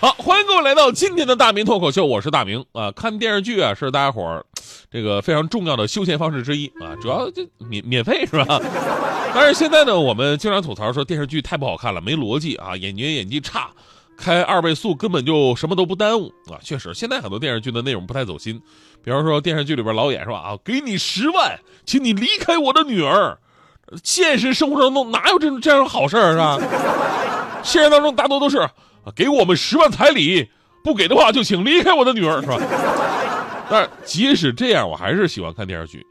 好，欢迎各位来到今天的大明脱口秀，我是大明啊。看电视剧啊，是大家伙儿这个非常重要的休闲方式之一啊，主要就免免费是吧？但是现在呢，我们经常吐槽说电视剧太不好看了，没逻辑啊，演员演技差，开二倍速根本就什么都不耽误啊。确实，现在很多电视剧的内容不太走心，比方说电视剧里边老演是吧啊，给你十万，请你离开我的女儿。现实生活当中哪有这种这样好事儿是吧？现实当中大多都是。啊，给我们十万彩礼，不给的话就请离开我的女儿，是吧？但是即使这样，我还是喜欢看电视剧。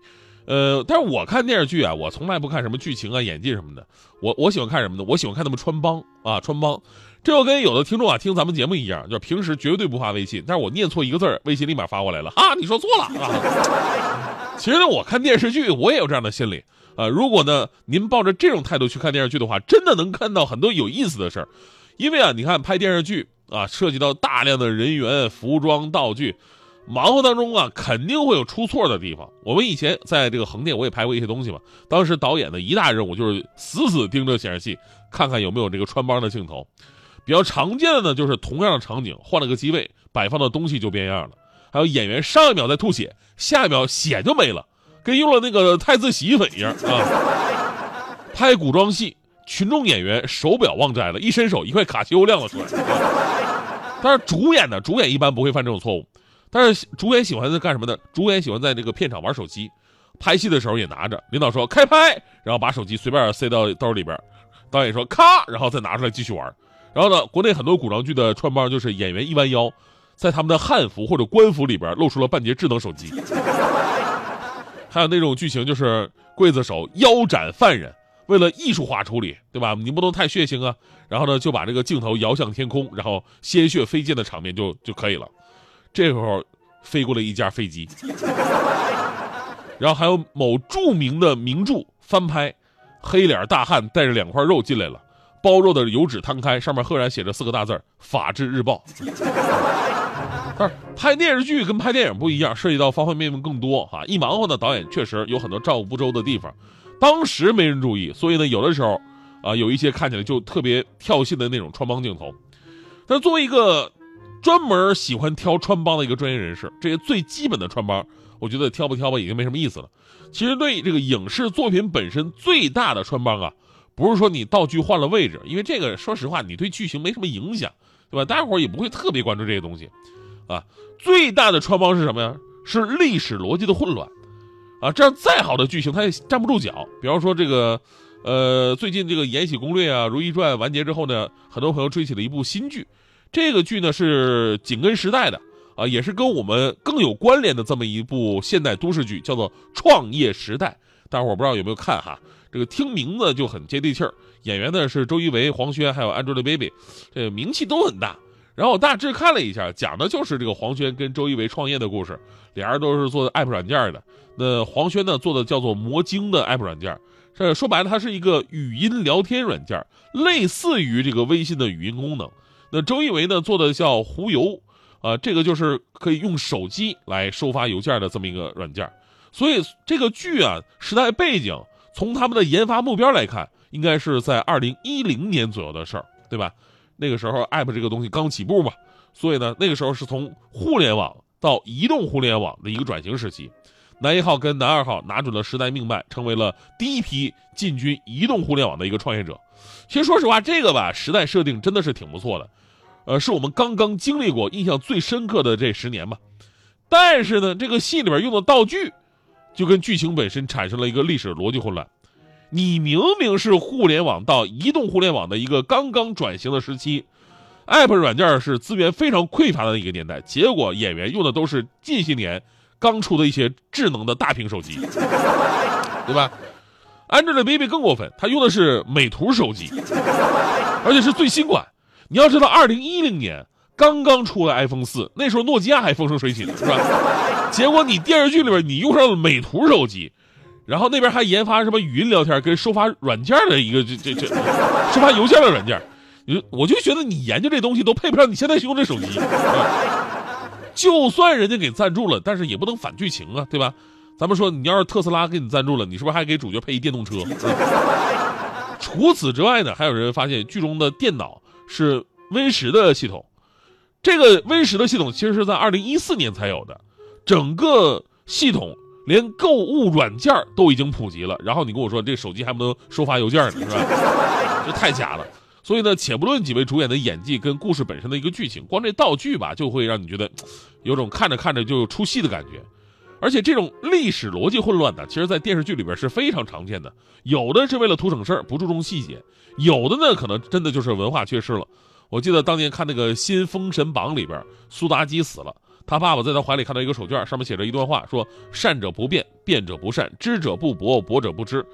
呃，但是我看电视剧啊，我从来不看什么剧情啊、演技什么的。我我喜欢看什么呢？我喜欢看他们穿帮啊，穿帮。这就跟有的听众啊听咱们节目一样，就是平时绝对不发微信，但是我念错一个字儿，微信立马发过来了啊，你说错了啊。其实呢，我看电视剧我也有这样的心理啊。如果呢您抱着这种态度去看电视剧的话，真的能看到很多有意思的事儿。因为啊，你看拍电视剧啊，涉及到大量的人员、服装、道具，忙活当中啊，肯定会有出错的地方。我们以前在这个横店，我也拍过一些东西嘛。当时导演的一大任务就是死死盯着显示器，看看有没有这个穿帮的镜头。比较常见的呢，就是同样的场景换了个机位，摆放的东西就变样了。还有演员上一秒在吐血，下一秒血就没了，跟用了那个太子洗衣粉一样啊。拍古装戏。群众演员手表忘摘了，一伸手，一块卡西欧亮了出来。但是主演呢，主演一般不会犯这种错误。但是主演喜欢在干什么呢？主演喜欢在这个片场玩手机，拍戏的时候也拿着。领导说开拍，然后把手机随便塞到兜里边。导演说咔，然后再拿出来继续玩。然后呢，国内很多古装剧的穿帮就是演员一弯腰，在他们的汉服或者官服里边露出了半截智能手机。还有那种剧情就是刽子手腰斩犯人。为了艺术化处理，对吧？你不能太血腥啊。然后呢，就把这个镜头摇向天空，然后鲜血飞溅的场面就就可以了。这时候飞过来一架飞机，然后还有某著名的名著翻拍，黑脸大汉带着两块肉进来了，包肉的油纸摊开，上面赫然写着四个大字法制日报”。但是拍电视剧跟拍电影不一样，涉及到方方面面更多哈。一忙活呢，导演确实有很多照顾不周的地方。当时没人注意，所以呢，有的时候，啊，有一些看起来就特别跳戏的那种穿帮镜头。但作为一个专门喜欢挑穿帮的一个专业人士，这些最基本的穿帮，我觉得挑不挑吧，已经没什么意思了。其实对这个影视作品本身最大的穿帮啊，不是说你道具换了位置，因为这个说实话，你对剧情没什么影响，对吧？大家伙也不会特别关注这些东西，啊，最大的穿帮是什么呀？是历史逻辑的混乱。啊，这样再好的剧情，它也站不住脚。比方说这个，呃，最近这个《延禧攻略》啊，《如懿传》完结之后呢，很多朋友追起了一部新剧。这个剧呢是紧跟时代的啊，也是跟我们更有关联的这么一部现代都市剧，叫做《创业时代》。大伙儿不知道有没有看哈？这个听名字就很接地气儿。演员呢是周一围、黄轩，还有 Angelababy，这名气都很大。然后我大致看了一下，讲的就是这个黄轩跟周一围创业的故事。俩人都是做 app 软件的。那黄轩呢做的叫做魔晶的 app 软件，这说白了它是一个语音聊天软件，类似于这个微信的语音功能。那周一围呢做的叫狐邮，啊，这个就是可以用手机来收发邮件的这么一个软件。所以这个剧啊，时代背景从他们的研发目标来看，应该是在二零一零年左右的事儿，对吧？那个时候 app 这个东西刚起步嘛，所以呢，那个时候是从互联网到移动互联网的一个转型时期。男一号跟男二号拿准了时代命脉，成为了第一批进军移动互联网的一个创业者。其实说实话，这个吧，时代设定真的是挺不错的，呃，是我们刚刚经历过印象最深刻的这十年吧。但是呢，这个戏里边用的道具，就跟剧情本身产生了一个历史逻辑混乱。你明明是互联网到移动互联网的一个刚刚转型的时期，App 软件是资源非常匮乏的一个年代，结果演员用的都是近些年。刚出的一些智能的大屏手机，对吧？Angelababy 更过分，她用的是美图手机，而且是最新款。你要知道，二零一零年刚刚出了 iPhone 四，那时候诺基亚还风生水起呢，是吧？结果你电视剧里边你用上了美图手机，然后那边还研发什么语音聊天跟收发软件的一个这这这收发邮件的软件，你我就觉得你研究这东西都配不上你现在用这手机。就算人家给赞助了，但是也不能反剧情啊，对吧？咱们说，你要是特斯拉给你赞助了，你是不是还给主角配一电动车？除此之外呢，还有人发现剧中的电脑是 Win 十的系统。这个 Win 十的系统其实是在二零一四年才有的，整个系统连购物软件都已经普及了。然后你跟我说这手机还不能收发邮件呢，是吧？这太假了。所以呢，且不论几位主演的演技跟故事本身的一个剧情，光这道具吧，就会让你觉得有种看着看着就出戏的感觉。而且这种历史逻辑混乱的，其实在电视剧里边是非常常见的。有的是为了图省事儿，不注重细节；有的呢，可能真的就是文化缺失了。我记得当年看那个《新封神榜》里边，苏妲己死了，他爸爸在他怀里看到一个手绢，上面写着一段话，说：“善者不变，变者不善，知者不博，博者不知。”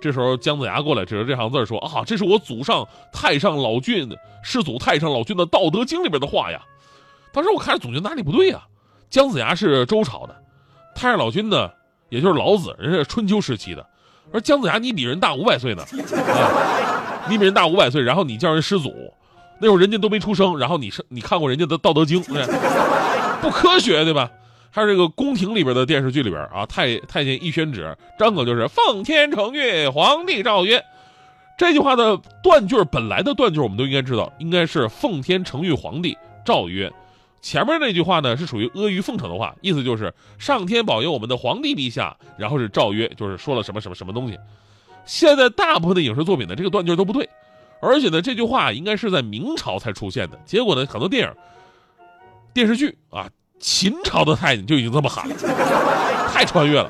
这时候姜子牙过来指着这行字说：“啊，这是我祖上太上老君世祖太上老君的《道德经》里边的话呀。”当时我看着总觉得哪里不对呀。姜子牙是周朝的，太上老君呢，也就是老子，人家是春秋时期的。而姜子牙你比人大五百岁呢，啊，你比人大五百岁，然后你叫人师祖。那会儿人家都没出生，然后你是你看过人家的《道德经》，不科学对吧？还有这个宫廷里边的电视剧里边啊，太太监一宣旨，张口就是奉天承运，皇帝诏曰。这句话的断句本来的断句我们都应该知道，应该是奉天承运，皇帝诏曰。前面那句话呢是属于阿谀奉承的话，意思就是上天保佑我们的皇帝陛下，然后是诏曰，就是说了什么什么什么东西。现在大部分的影视作品呢，这个断句都不对。而且呢，这句话应该是在明朝才出现的。结果呢，很多电影、电视剧啊，秦朝的太监就已经这么喊了，太穿越了。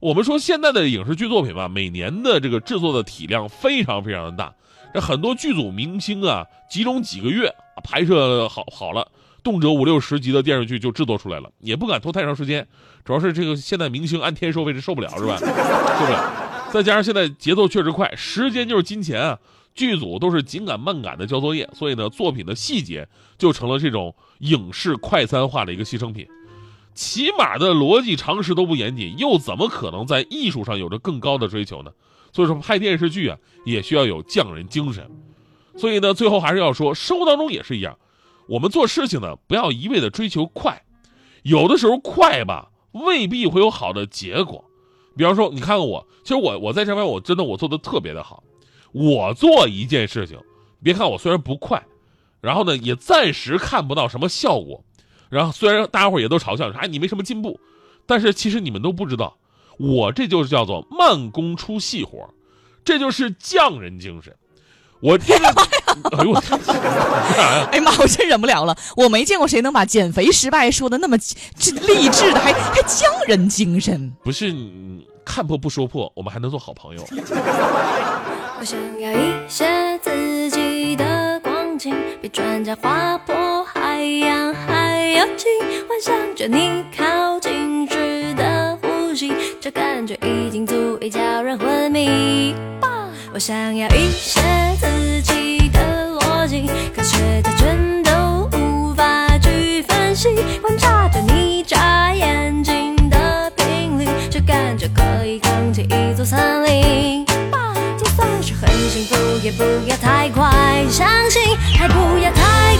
我们说现在的影视剧作品吧，每年的这个制作的体量非常非常的大，这很多剧组明星啊，集中几个月拍摄好好了，动辄五六十集的电视剧就制作出来了，也不敢拖太长时间。主要是这个现在明星按天收费是受不了，是吧？受不了。再加上现在节奏确实快，时间就是金钱啊。剧组都是紧赶慢赶的交作业，所以呢，作品的细节就成了这种影视快餐化的一个牺牲品。起码的逻辑常识都不严谨，又怎么可能在艺术上有着更高的追求呢？所以说，拍电视剧啊，也需要有匠人精神。所以呢，最后还是要说，生活当中也是一样，我们做事情呢，不要一味的追求快，有的时候快吧，未必会有好的结果。比方说，你看看我，其实我我在这边，我真的我做的特别的好。我做一件事情，别看我虽然不快，然后呢也暂时看不到什么效果，然后虽然大家伙也都嘲笑说哎你没什么进步，但是其实你们都不知道，我这就是叫做慢工出细活，这就是匠人精神。我这个，哎呦我天，哎呀妈，我真忍不了了，我没见过谁能把减肥失败说的那么这励志的，还还匠人精神。不是看破不说破，我们还能做好朋友。我想要一些自己的光景，比专家划破海洋还要近。幻想着你靠近时的呼吸，这感觉已经足以叫人昏迷。我想要一些自己的逻辑，科学的全都无法去分析。观察着你眨眼睛的频率，这感觉可以扛起一座森林。也不要太快，相信还不要太